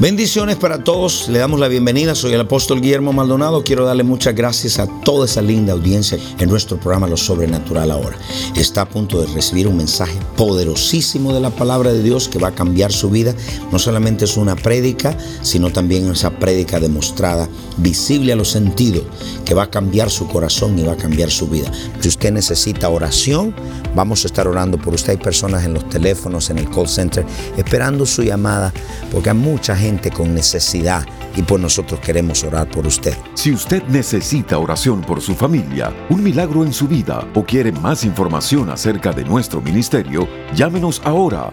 Bendiciones para todos, le damos la bienvenida, soy el apóstol Guillermo Maldonado, quiero darle muchas gracias a toda esa linda audiencia en nuestro programa Lo Sobrenatural ahora. Está a punto de recibir un mensaje poderosísimo de la palabra de Dios que va a cambiar su vida, no solamente es una prédica, sino también esa prédica demostrada, visible a los sentidos, que va a cambiar su corazón y va a cambiar su vida. Si usted necesita oración, vamos a estar orando por usted, hay personas en los teléfonos, en el call center, esperando su llamada, porque hay mucha gente con necesidad y por nosotros queremos orar por usted. Si usted necesita oración por su familia, un milagro en su vida o quiere más información acerca de nuestro ministerio, llámenos ahora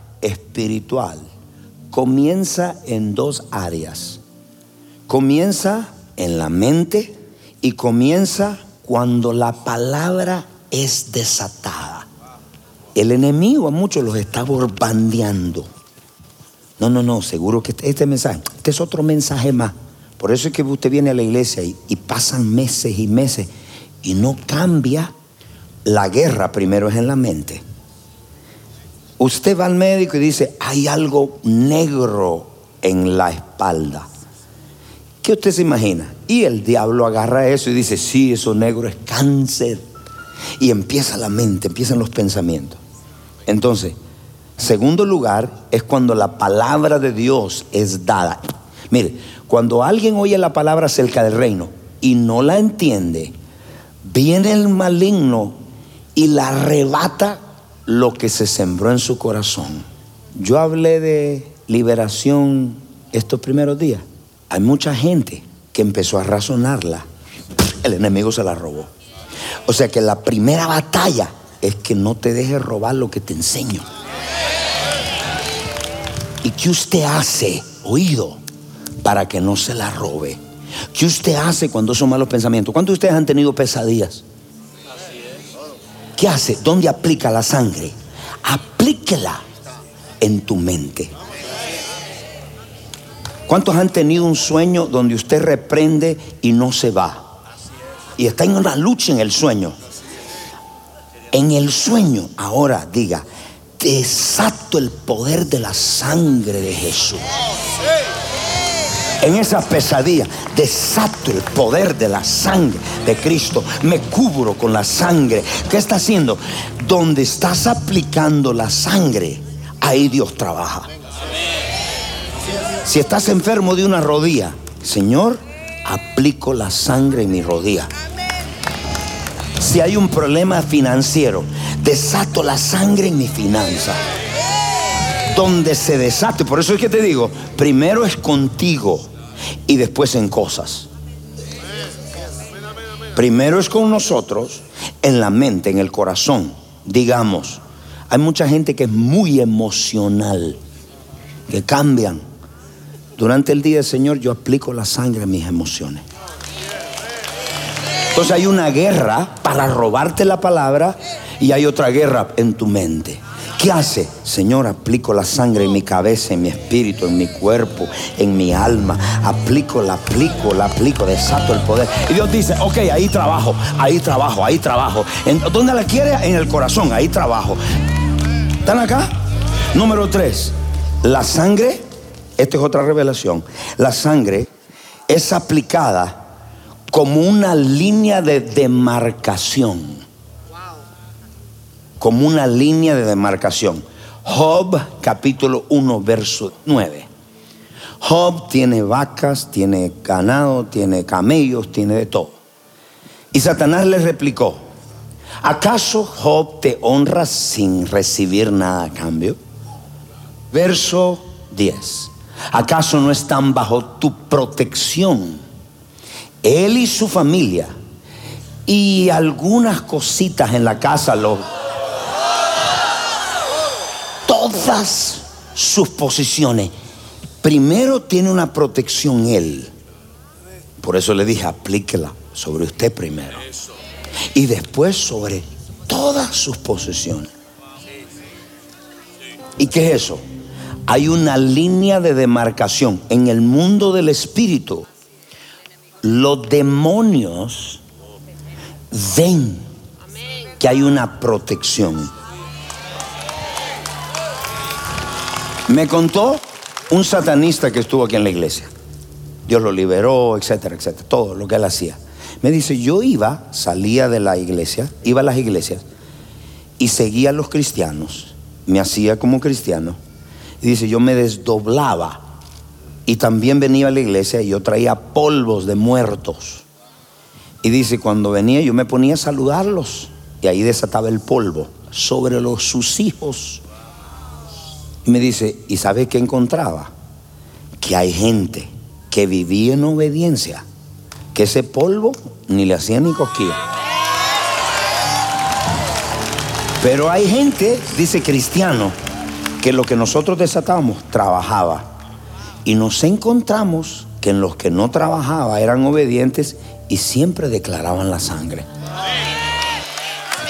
espiritual comienza en dos áreas. Comienza en la mente y comienza cuando la palabra es desatada. El enemigo a muchos los está borbandeando. No, no, no, seguro que este, este mensaje, este es otro mensaje más. Por eso es que usted viene a la iglesia y, y pasan meses y meses y no cambia. La guerra primero es en la mente. Usted va al médico y dice, hay algo negro en la espalda. ¿Qué usted se imagina? Y el diablo agarra eso y dice, sí, eso negro es cáncer. Y empieza la mente, empiezan los pensamientos. Entonces, segundo lugar es cuando la palabra de Dios es dada. Mire, cuando alguien oye la palabra acerca del reino y no la entiende, viene el maligno y la arrebata lo que se sembró en su corazón. Yo hablé de liberación estos primeros días. Hay mucha gente que empezó a razonarla. El enemigo se la robó. O sea que la primera batalla es que no te dejes robar lo que te enseño. ¿Y qué usted hace, oído, para que no se la robe? ¿Qué usted hace cuando son malos pensamientos? ¿Cuántos de ustedes han tenido pesadillas? ¿Qué hace? ¿Dónde aplica la sangre? Aplíquela en tu mente. ¿Cuántos han tenido un sueño donde usted reprende y no se va? Y está en una lucha en el sueño. En el sueño, ahora diga, desato el poder de la sangre de Jesús. En esa pesadilla, desato el poder de la sangre de Cristo. Me cubro con la sangre. ¿Qué está haciendo? Donde estás aplicando la sangre, ahí Dios trabaja. Si estás enfermo de una rodilla, Señor, aplico la sangre en mi rodilla. Si hay un problema financiero, desato la sangre en mi finanza. Donde se desate, por eso es que te digo, primero es contigo y después en cosas. Primero es con nosotros, en la mente, en el corazón. Digamos, hay mucha gente que es muy emocional, que cambian. Durante el día del Señor yo aplico la sangre en mis emociones. Entonces hay una guerra para robarte la palabra y hay otra guerra en tu mente. ¿Qué hace? Señor, aplico la sangre en mi cabeza, en mi espíritu, en mi cuerpo, en mi alma. Aplico, la aplico, la aplico, desato el poder. Y Dios dice, ok, ahí trabajo, ahí trabajo, ahí trabajo. ¿En, ¿Dónde la quiere? En el corazón, ahí trabajo. ¿Están acá? Número tres, la sangre, esta es otra revelación, la sangre es aplicada como una línea de demarcación. Como una línea de demarcación. Job capítulo 1 verso 9. Job tiene vacas, tiene ganado, tiene camellos, tiene de todo. Y Satanás le replicó, ¿Acaso Job te honra sin recibir nada a cambio? Verso 10. ¿Acaso no están bajo tu protección? Él y su familia y algunas cositas en la casa, lo, todas sus posiciones. Primero tiene una protección él. Por eso le dije, aplíquela sobre usted primero y después sobre todas sus posesiones. ¿Y qué es eso? Hay una línea de demarcación en el mundo del espíritu. Los demonios ven que hay una protección. Me contó un satanista que estuvo aquí en la iglesia. Dios lo liberó, etcétera, etcétera. Todo lo que él hacía. Me dice, yo iba, salía de la iglesia, iba a las iglesias y seguía a los cristianos, me hacía como cristiano. Y dice, yo me desdoblaba y también venía a la iglesia y yo traía polvos de muertos. Y dice, cuando venía yo me ponía a saludarlos y ahí desataba el polvo sobre los, sus hijos. Me dice, ¿y sabe qué encontraba? Que hay gente que vivía en obediencia que ese polvo ni le hacía ni cosquilla. Pero hay gente, dice cristiano, que lo que nosotros desatábamos trabajaba. Y nos encontramos que en los que no trabajaba eran obedientes y siempre declaraban la sangre.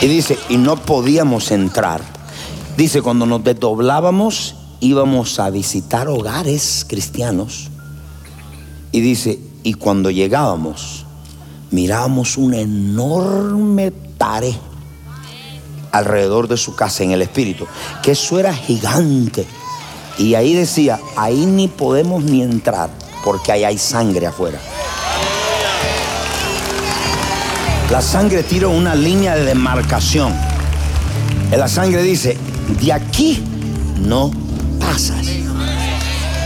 Y dice, y no podíamos entrar. Dice, cuando nos desdoblábamos íbamos a visitar hogares cristianos. Y dice, y cuando llegábamos, mirábamos una enorme pared alrededor de su casa en el espíritu, que eso era gigante. Y ahí decía, ahí ni podemos ni entrar, porque ahí hay sangre afuera. La sangre tira una línea de demarcación. La sangre dice, de aquí no pasas.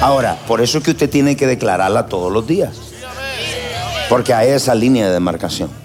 Ahora, por eso es que usted tiene que declararla todos los días. Porque hay esa línea de demarcación.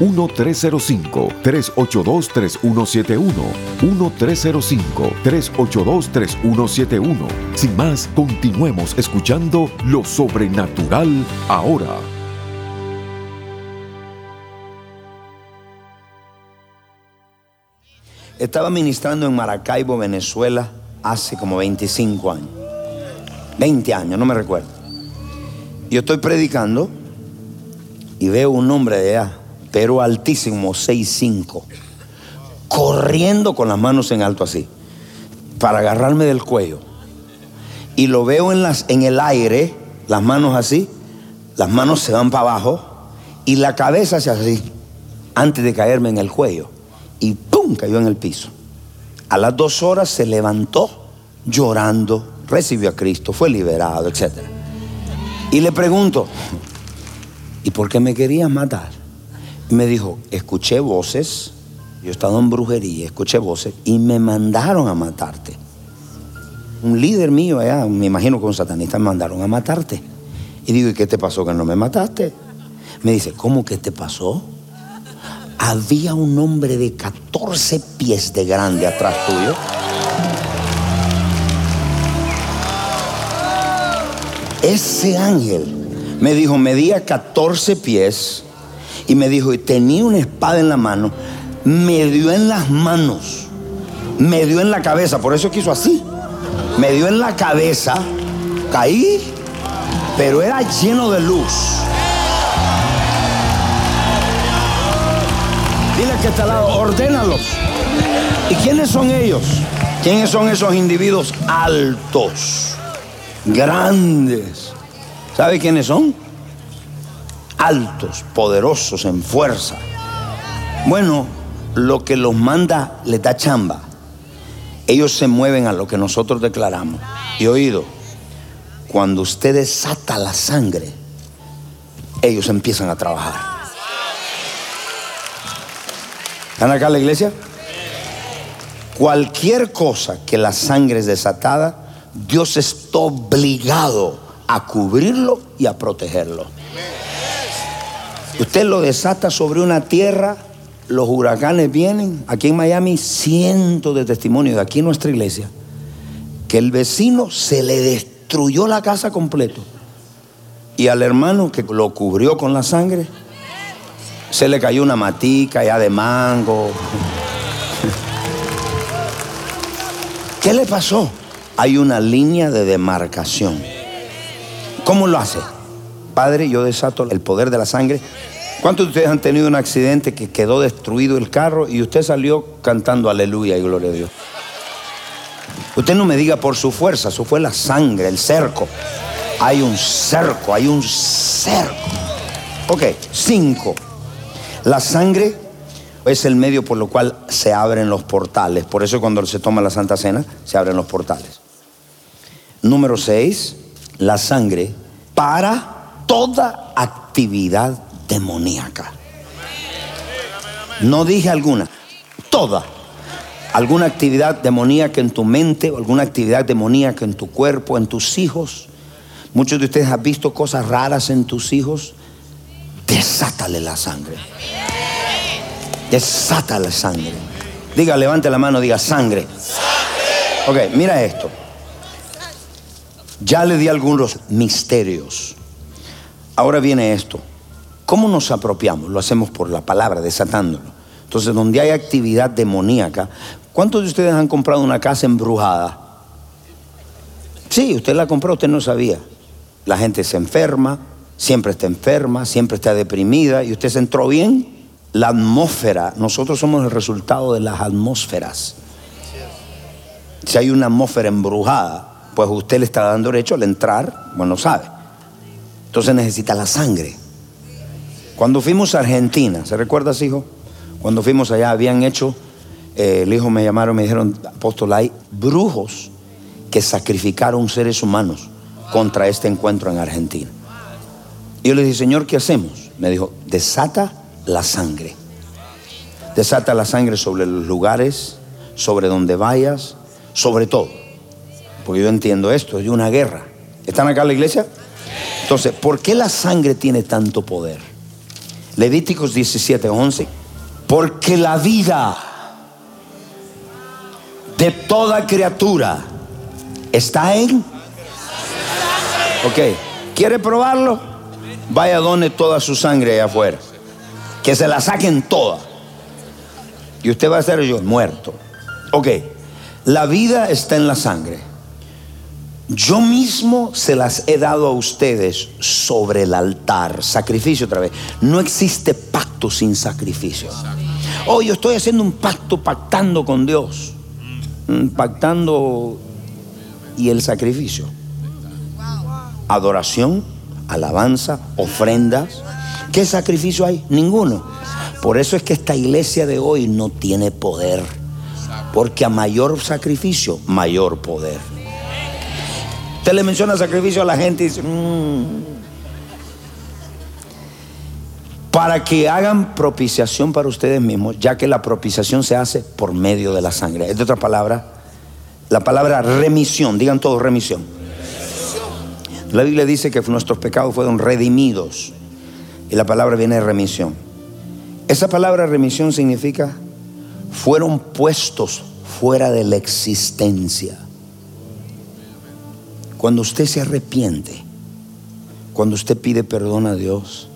1-305-382-3171. 1-305-382-3171. Sin más, continuemos escuchando lo sobrenatural ahora. Estaba ministrando en Maracaibo, Venezuela, hace como 25 años. 20 años, no me recuerdo. Yo estoy predicando y veo un hombre de allá pero altísimo, 6'5, corriendo con las manos en alto así, para agarrarme del cuello. Y lo veo en, las, en el aire, las manos así, las manos se van para abajo y la cabeza se así, antes de caerme en el cuello. Y ¡pum! cayó en el piso. A las dos horas se levantó llorando, recibió a Cristo, fue liberado, etc. Y le pregunto, ¿y por qué me querías matar? Me dijo, escuché voces, yo estaba en brujería, escuché voces y me mandaron a matarte. Un líder mío allá, me imagino que un satanista, me mandaron a matarte. Y digo, ¿y qué te pasó que no me mataste? Me dice, ¿cómo que te pasó? Había un hombre de 14 pies de grande atrás tuyo. Ese ángel me dijo, medía 14 pies y me dijo, y tenía una espada en la mano, me dio en las manos, me dio en la cabeza, por eso quiso así, me dio en la cabeza, caí, pero era lleno de luz. Dile que está al lado, ordénalos. ¿Y quiénes son ellos? ¿Quiénes son esos individuos altos, grandes? ¿Sabe quiénes son? Altos, poderosos en fuerza. Bueno, lo que los manda les da chamba. Ellos se mueven a lo que nosotros declaramos. Y oído, cuando usted desata la sangre, ellos empiezan a trabajar. ¿Están acá en la iglesia? Cualquier cosa que la sangre es desatada, Dios está obligado a cubrirlo y a protegerlo. Usted lo desata sobre una tierra, los huracanes vienen. Aquí en Miami, cientos de testimonios de aquí en nuestra iglesia, que el vecino se le destruyó la casa completo. Y al hermano que lo cubrió con la sangre, se le cayó una matica ya de mango. ¿Qué le pasó? Hay una línea de demarcación. ¿Cómo lo hace? Padre, yo desato el poder de la sangre. ¿Cuántos de ustedes han tenido un accidente que quedó destruido el carro y usted salió cantando aleluya y gloria a Dios? Usted no me diga por su fuerza, eso fue la sangre, el cerco. Hay un cerco, hay un cerco. Ok, cinco. La sangre es el medio por lo cual se abren los portales. Por eso cuando se toma la Santa Cena, se abren los portales. Número seis, la sangre para toda actividad demoníaca. No dije alguna, toda. Alguna actividad demoníaca en tu mente, o alguna actividad demoníaca en tu cuerpo, en tus hijos. Muchos de ustedes han visto cosas raras en tus hijos. Desátale la sangre. Desata la sangre. Diga, levante la mano, diga sangre. Ok, mira esto. Ya le di algunos misterios. Ahora viene esto. ¿Cómo nos apropiamos? Lo hacemos por la palabra, desatándolo. Entonces, donde hay actividad demoníaca, ¿cuántos de ustedes han comprado una casa embrujada? Sí, usted la compró, usted no sabía. La gente se enferma, siempre está enferma, siempre está deprimida y usted se entró bien. La atmósfera, nosotros somos el resultado de las atmósferas. Si hay una atmósfera embrujada, pues usted le está dando derecho al entrar, bueno, sabe. Entonces necesita la sangre. Cuando fuimos a Argentina, ¿se recuerda, hijo? Cuando fuimos allá habían hecho, eh, el hijo me llamaron, me dijeron, apóstol, hay brujos que sacrificaron seres humanos contra este encuentro en Argentina. Y yo le dije, Señor, ¿qué hacemos? Me dijo, desata la sangre. Desata la sangre sobre los lugares, sobre donde vayas, sobre todo. Porque yo entiendo esto, es una guerra. ¿Están acá en la iglesia? Entonces, ¿por qué la sangre tiene tanto poder? Levíticos 17, 11. Porque la vida de toda criatura está en... Ok, ¿quiere probarlo? Vaya donde toda su sangre allá afuera. Que se la saquen toda. Y usted va a ser yo muerto. Ok, la vida está en la sangre. Yo mismo se las he dado a ustedes sobre el altar. Sacrificio otra vez. No existe pacto sin sacrificio. Oh, yo estoy haciendo un pacto, pactando con Dios. Mm, pactando y el sacrificio. Adoración, alabanza, ofrendas. ¿Qué sacrificio hay? Ninguno. Por eso es que esta iglesia de hoy no tiene poder. Porque a mayor sacrificio, mayor poder. Usted le menciona sacrificio a la gente y dice, mm". para que hagan propiciación para ustedes mismos, ya que la propiciación se hace por medio de la sangre. Es de otra palabra, la palabra remisión, digan todos remisión. La Biblia dice que nuestros pecados fueron redimidos y la palabra viene de remisión. Esa palabra remisión significa fueron puestos fuera de la existencia. Cuando usted se arrepiente, cuando usted pide perdón a Dios,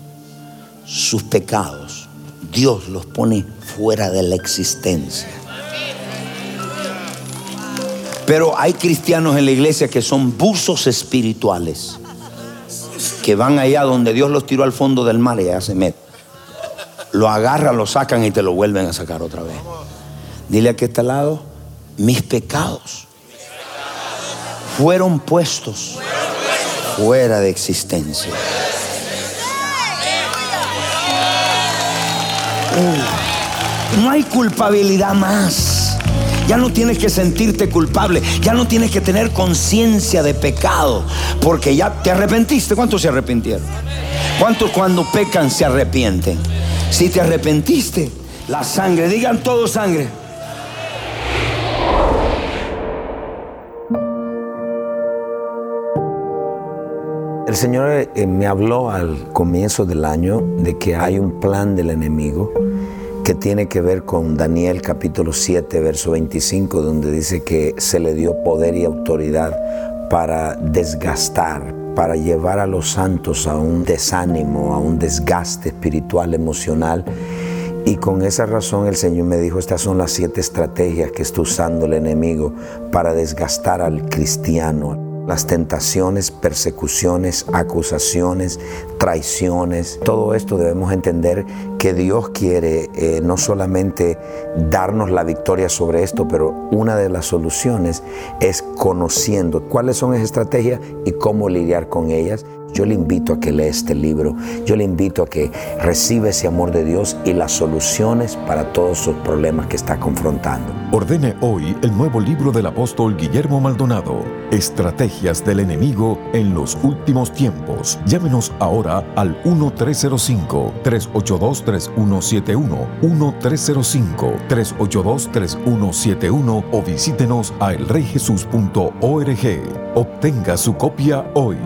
sus pecados, Dios los pone fuera de la existencia. Pero hay cristianos en la iglesia que son buzos espirituales, que van allá donde Dios los tiró al fondo del mar y allá se meten. Lo agarran, lo sacan y te lo vuelven a sacar otra vez. Dile a que está al lado, mis pecados fueron puestos fuera de existencia. Uh, no hay culpabilidad más. Ya no tienes que sentirte culpable, ya no tienes que tener conciencia de pecado, porque ya te arrepentiste. ¿Cuántos se arrepintieron? ¿Cuántos cuando pecan se arrepienten? Si te arrepentiste, la sangre, digan todo sangre. El Señor eh, me habló al comienzo del año de que hay un plan del enemigo que tiene que ver con Daniel capítulo 7, verso 25, donde dice que se le dio poder y autoridad para desgastar, para llevar a los santos a un desánimo, a un desgaste espiritual, emocional. Y con esa razón el Señor me dijo, estas son las siete estrategias que está usando el enemigo para desgastar al cristiano las tentaciones, persecuciones, acusaciones, traiciones. Todo esto debemos entender que Dios quiere eh, no solamente darnos la victoria sobre esto, pero una de las soluciones es conociendo cuáles son esas estrategias y cómo lidiar con ellas. Yo le invito a que lea este libro, yo le invito a que reciba ese amor de Dios y las soluciones para todos sus problemas que está confrontando. Ordene hoy el nuevo libro del apóstol Guillermo Maldonado, Estrategias del enemigo en los últimos tiempos. Llámenos ahora al 1305-382-3171, 1305-382-3171 o visítenos a elreyjesus.org. Obtenga su copia hoy.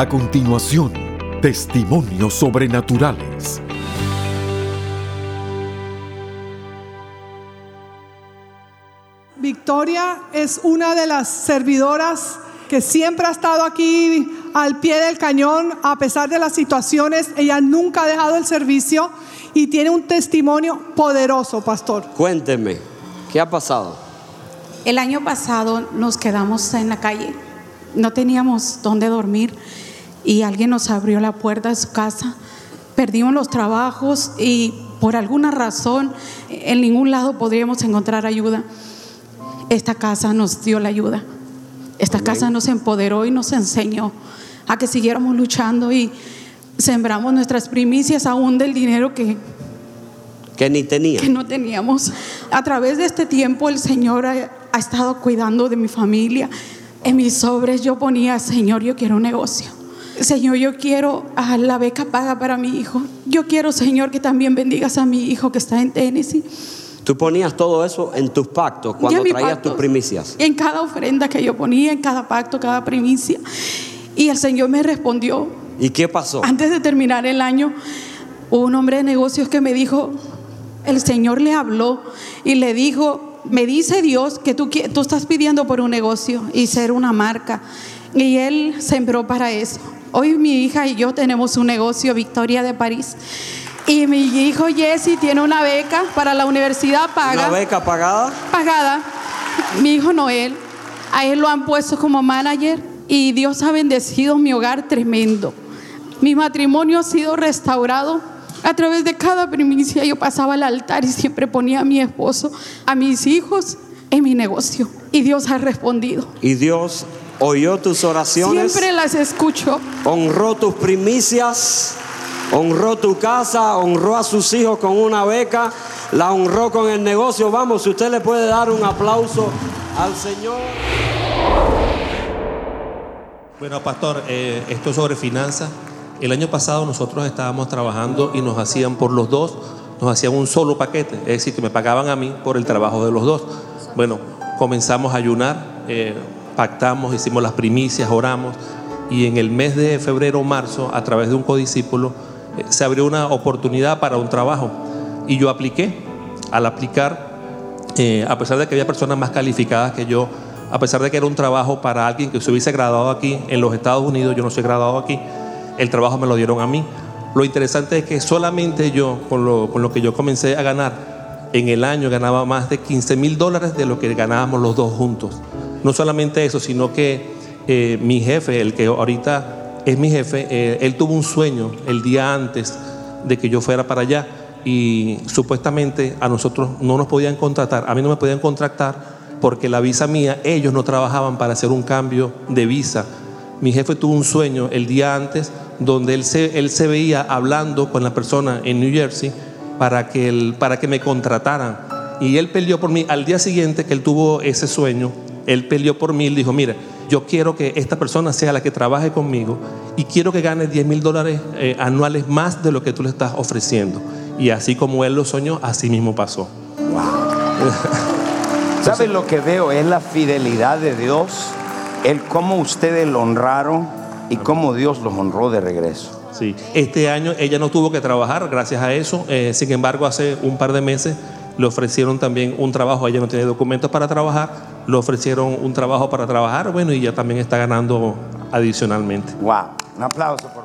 A continuación, testimonios sobrenaturales. Victoria es una de las servidoras que siempre ha estado aquí al pie del cañón a pesar de las situaciones. Ella nunca ha dejado el servicio y tiene un testimonio poderoso, pastor. Cuénteme, ¿qué ha pasado? El año pasado nos quedamos en la calle, no teníamos dónde dormir y alguien nos abrió la puerta de su casa. Perdimos los trabajos y por alguna razón en ningún lado podríamos encontrar ayuda. Esta casa nos dio la ayuda. Esta casa nos empoderó y nos enseñó a que siguiéramos luchando y sembramos nuestras primicias aún del dinero que, que ni tenía. Que no teníamos. A través de este tiempo el Señor ha, ha estado cuidando de mi familia. En mis sobres yo ponía, Señor, yo quiero un negocio. Señor, yo quiero a la beca paga para mi hijo. Yo quiero, Señor, que también bendigas a mi hijo que está en Tennessee. Tú ponías todo eso en tus pactos cuando traías tus primicias. En cada ofrenda que yo ponía, en cada pacto, cada primicia. Y el Señor me respondió. ¿Y qué pasó? Antes de terminar el año, hubo un hombre de negocios que me dijo, el Señor le habló y le dijo, me dice Dios que tú, tú estás pidiendo por un negocio y ser una marca. Y él sembró para eso. Hoy mi hija y yo tenemos un negocio, Victoria de París. Y mi hijo Jesse tiene una beca para la universidad paga. ¿Una beca pagada? Pagada. Mi hijo Noel, a él lo han puesto como manager y Dios ha bendecido mi hogar tremendo. Mi matrimonio ha sido restaurado a través de cada primicia. Yo pasaba al altar y siempre ponía a mi esposo, a mis hijos en mi negocio. Y Dios ha respondido. Y Dios oyó tus oraciones. Siempre las escucho. Honró tus primicias, honró tu casa, honró a sus hijos con una beca, la honró con el negocio. Vamos, si usted le puede dar un aplauso al Señor. Bueno, pastor, eh, esto es sobre finanzas. El año pasado nosotros estábamos trabajando y nos hacían por los dos, nos hacían un solo paquete, es decir, que me pagaban a mí por el trabajo de los dos. Bueno, comenzamos a ayunar. Eh, pactamos, hicimos las primicias, oramos y en el mes de febrero o marzo, a través de un codiscípulo, eh, se abrió una oportunidad para un trabajo y yo apliqué. Al aplicar, eh, a pesar de que había personas más calificadas que yo, a pesar de que era un trabajo para alguien que se hubiese graduado aquí en los Estados Unidos, yo no soy graduado aquí, el trabajo me lo dieron a mí. Lo interesante es que solamente yo, con lo, con lo que yo comencé a ganar, en el año ganaba más de 15 mil dólares de lo que ganábamos los dos juntos. No solamente eso, sino que eh, mi jefe, el que ahorita es mi jefe, eh, él tuvo un sueño el día antes de que yo fuera para allá y supuestamente a nosotros no nos podían contratar, a mí no me podían contratar porque la visa mía, ellos no trabajaban para hacer un cambio de visa. Mi jefe tuvo un sueño el día antes donde él se, él se veía hablando con la persona en New Jersey para que, él, para que me contrataran. Y él peleó por mí. Al día siguiente que él tuvo ese sueño, él peleó por mí dijo, mira, yo quiero que esta persona sea la que trabaje conmigo y quiero que gane 10 mil dólares eh, anuales más de lo que tú le estás ofreciendo. Y así como él lo soñó, así mismo pasó. ¿Sabes lo que veo? Es la fidelidad de Dios, el cómo ustedes lo honraron y cómo Dios los honró de regreso. Sí, este año ella no tuvo que trabajar gracias a eso. Eh, sin embargo, hace un par de meses le ofrecieron también un trabajo. Ella no tiene documentos para trabajar. Le ofrecieron un trabajo para trabajar. Bueno, y ella también está ganando adicionalmente. Wow. Un aplauso, por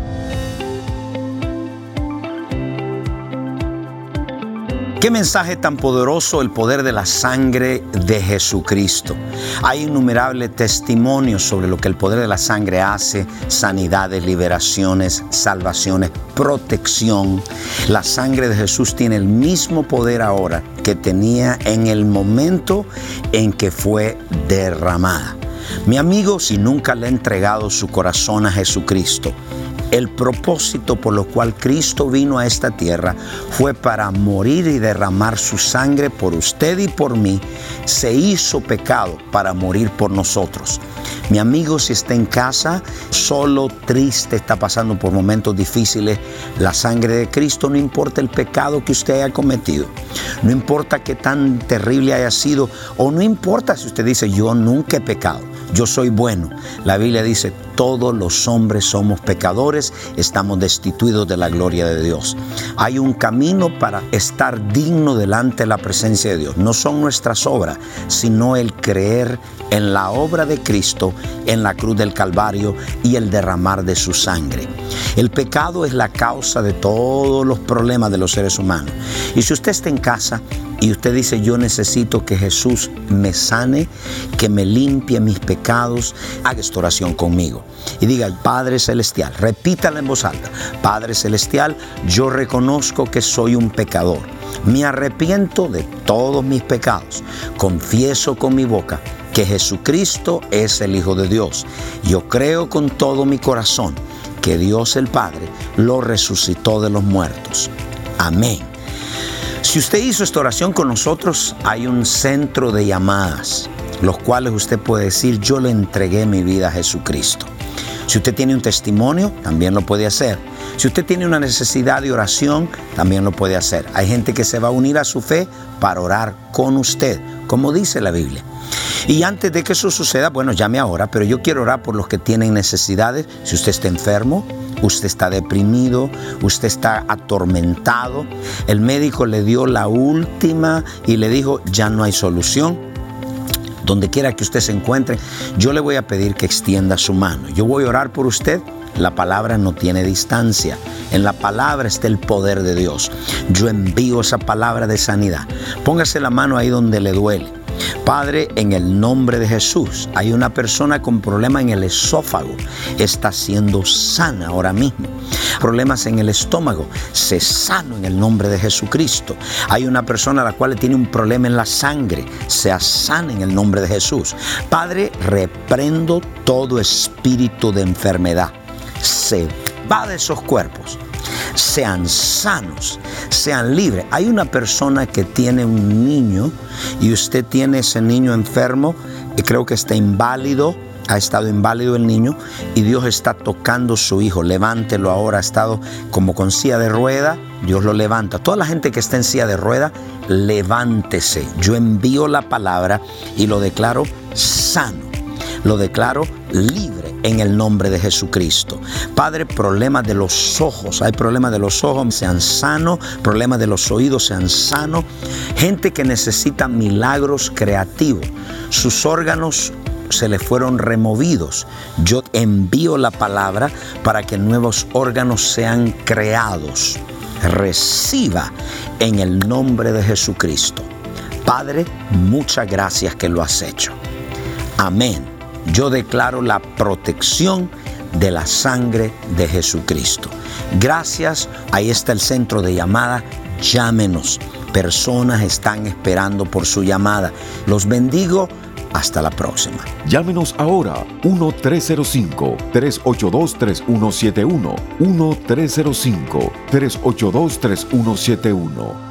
Qué mensaje tan poderoso el poder de la sangre de Jesucristo. Hay innumerables testimonios sobre lo que el poder de la sangre hace, sanidades, liberaciones, salvaciones, protección. La sangre de Jesús tiene el mismo poder ahora que tenía en el momento en que fue derramada. Mi amigo, si nunca le ha entregado su corazón a Jesucristo, el propósito por lo cual Cristo vino a esta tierra fue para morir y derramar su sangre por usted y por mí. Se hizo pecado para morir por nosotros. Mi amigo, si está en casa, solo, triste, está pasando por momentos difíciles, la sangre de Cristo, no importa el pecado que usted haya cometido, no importa qué tan terrible haya sido, o no importa si usted dice, yo nunca he pecado yo soy bueno. La Biblia dice, todos los hombres somos pecadores, estamos destituidos de la gloria de Dios. Hay un camino para estar digno delante de la presencia de Dios. No son nuestras obras, sino el creer en la obra de Cristo en la cruz del Calvario y el derramar de su sangre. El pecado es la causa de todos los problemas de los seres humanos. Y si usted está en casa, y usted dice, yo necesito que Jesús me sane, que me limpie mis pecados, haga esta oración conmigo. Y diga, Padre Celestial, repítala en voz alta, Padre Celestial, yo reconozco que soy un pecador. Me arrepiento de todos mis pecados. Confieso con mi boca que Jesucristo es el Hijo de Dios. Yo creo con todo mi corazón que Dios el Padre lo resucitó de los muertos. Amén. Si usted hizo esta oración con nosotros, hay un centro de llamadas, los cuales usted puede decir, yo le entregué mi vida a Jesucristo. Si usted tiene un testimonio, también lo puede hacer. Si usted tiene una necesidad de oración, también lo puede hacer. Hay gente que se va a unir a su fe para orar con usted, como dice la Biblia. Y antes de que eso suceda, bueno, llame ahora, pero yo quiero orar por los que tienen necesidades. Si usted está enfermo, usted está deprimido, usted está atormentado, el médico le dio la última y le dijo, ya no hay solución. Donde quiera que usted se encuentre, yo le voy a pedir que extienda su mano. Yo voy a orar por usted. La palabra no tiene distancia. En la palabra está el poder de Dios. Yo envío esa palabra de sanidad. Póngase la mano ahí donde le duele. Padre, en el nombre de Jesús, hay una persona con problema en el esófago, está siendo sana ahora mismo. Problemas en el estómago, se sano en el nombre de Jesucristo. Hay una persona a la cual tiene un problema en la sangre, sea sana en el nombre de Jesús. Padre, reprendo todo espíritu de enfermedad. Se va de esos cuerpos sean sanos, sean libres. Hay una persona que tiene un niño y usted tiene ese niño enfermo y creo que está inválido. Ha estado inválido el niño y Dios está tocando su hijo. Levántelo ahora. Ha estado como con silla de rueda. Dios lo levanta. Toda la gente que está en silla de rueda, levántese. Yo envío la palabra y lo declaro sano. Lo declaro libre en el nombre de Jesucristo. Padre, problemas de los ojos, hay problemas de los ojos, sean sanos, problemas de los oídos, sean sanos. Gente que necesita milagros creativos, sus órganos se le fueron removidos. Yo envío la palabra para que nuevos órganos sean creados. Reciba en el nombre de Jesucristo. Padre, muchas gracias que lo has hecho. Amén yo declaro la protección de la sangre de Jesucristo. Gracias, ahí está el centro de llamada, llámenos. Personas están esperando por su llamada. Los bendigo. Hasta la próxima. Llámenos ahora 1-305-382-3171. 1-305-382-3171.